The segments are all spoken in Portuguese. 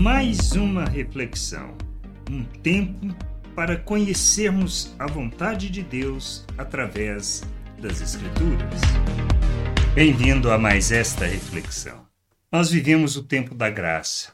Mais uma reflexão, um tempo para conhecermos a vontade de Deus através das Escrituras. Bem-vindo a mais esta reflexão. Nós vivemos o tempo da graça,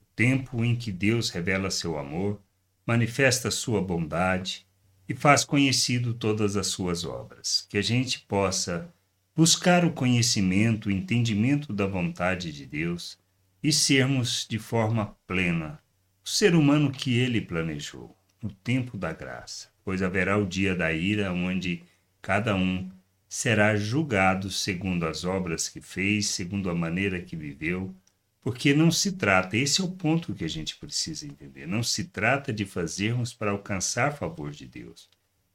o tempo em que Deus revela seu amor, manifesta sua bondade e faz conhecido todas as suas obras. Que a gente possa buscar o conhecimento, o entendimento da vontade de Deus e sermos de forma plena. O ser humano que ele planejou, no tempo da graça, pois haverá o dia da ira onde cada um será julgado segundo as obras que fez, segundo a maneira que viveu, porque não se trata, esse é o ponto que a gente precisa entender, não se trata de fazermos para alcançar favor de Deus,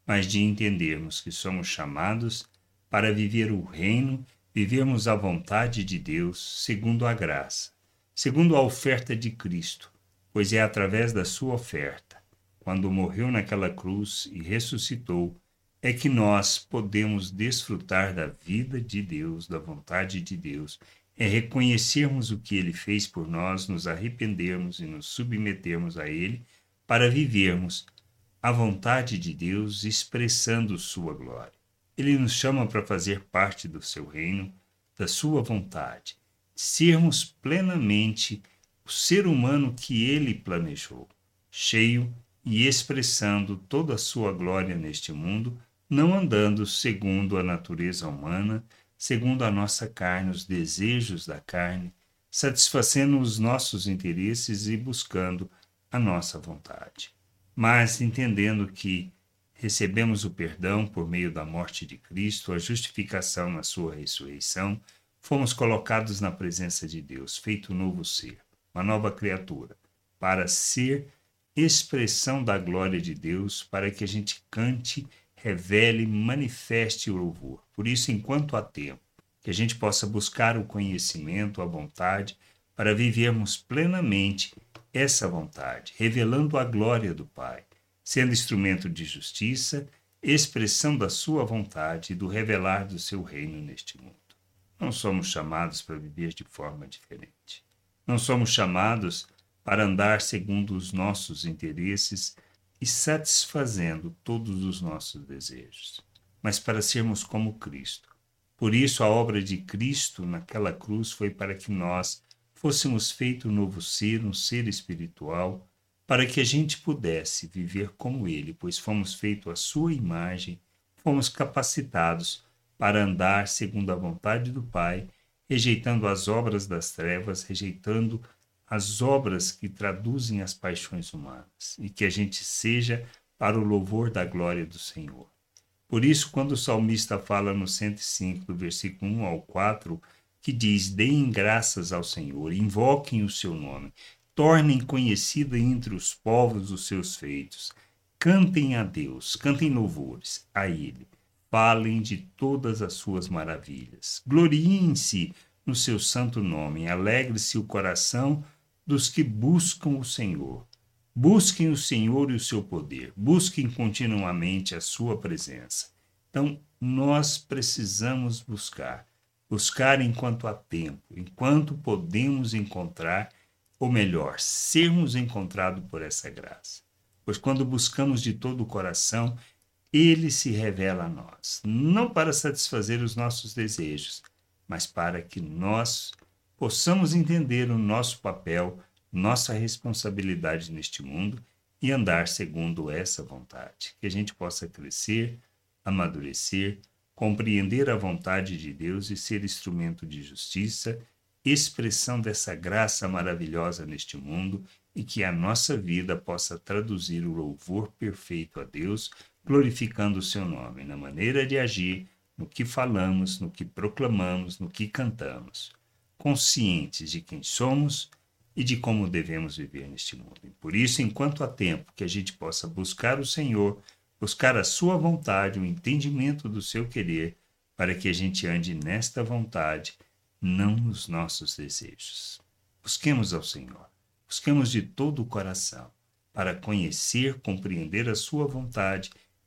mas de entendermos que somos chamados para viver o reino, vivermos a vontade de Deus segundo a graça, segundo a oferta de Cristo, pois é através da sua oferta, quando morreu naquela cruz e ressuscitou, é que nós podemos desfrutar da vida de Deus, da vontade de Deus, é reconhecermos o que ele fez por nós, nos arrependermos e nos submetermos a ele para vivermos a vontade de Deus expressando sua glória. Ele nos chama para fazer parte do seu reino, da sua vontade, sermos plenamente o ser humano que ele planejou, cheio e expressando toda a sua glória neste mundo, não andando segundo a natureza humana, segundo a nossa carne, os desejos da carne, satisfazendo os nossos interesses e buscando a nossa vontade. Mas entendendo que recebemos o perdão por meio da morte de Cristo, a justificação na sua ressurreição, fomos colocados na presença de Deus, feito um novo ser, uma nova criatura, para ser expressão da glória de Deus, para que a gente cante, revele, manifeste o louvor. Por isso, enquanto há tempo, que a gente possa buscar o conhecimento, a vontade, para vivermos plenamente essa vontade, revelando a glória do Pai sendo instrumento de justiça, expressão da sua vontade e do revelar do seu reino neste mundo. Não somos chamados para viver de forma diferente. Não somos chamados para andar segundo os nossos interesses e satisfazendo todos os nossos desejos, mas para sermos como Cristo. Por isso, a obra de Cristo naquela cruz foi para que nós fôssemos feito um novo ser, um ser espiritual, para que a gente pudesse viver como ele, pois fomos feitos à sua imagem, fomos capacitados para andar segundo a vontade do Pai, rejeitando as obras das trevas, rejeitando as obras que traduzem as paixões humanas, e que a gente seja para o louvor da glória do Senhor. Por isso, quando o salmista fala no 105, do versículo 1 ao 4, que diz: Deem graças ao Senhor, invoquem o seu nome, tornem conhecida entre os povos os seus feitos. Cantem a Deus, cantem louvores a Ele. Falem de todas as suas maravilhas. Gloriem-se no seu santo nome. Alegre-se o coração dos que buscam o Senhor. Busquem o Senhor e o seu poder. Busquem continuamente a sua presença. Então, nós precisamos buscar. Buscar enquanto há tempo, enquanto podemos encontrar ou melhor, sermos encontrados por essa graça. Pois quando buscamos de todo o coração, ele se revela a nós, não para satisfazer os nossos desejos, mas para que nós possamos entender o nosso papel, nossa responsabilidade neste mundo e andar segundo essa vontade. Que a gente possa crescer, amadurecer, compreender a vontade de Deus e ser instrumento de justiça expressão dessa graça maravilhosa neste mundo e que a nossa vida possa traduzir o louvor perfeito a Deus, glorificando o seu nome na maneira de agir, no que falamos, no que proclamamos, no que cantamos, conscientes de quem somos e de como devemos viver neste mundo. E por isso, enquanto há tempo que a gente possa buscar o Senhor, buscar a sua vontade, o entendimento do seu querer, para que a gente ande nesta vontade não nos nossos desejos. Busquemos ao Senhor, busquemos de todo o coração, para conhecer, compreender a Sua vontade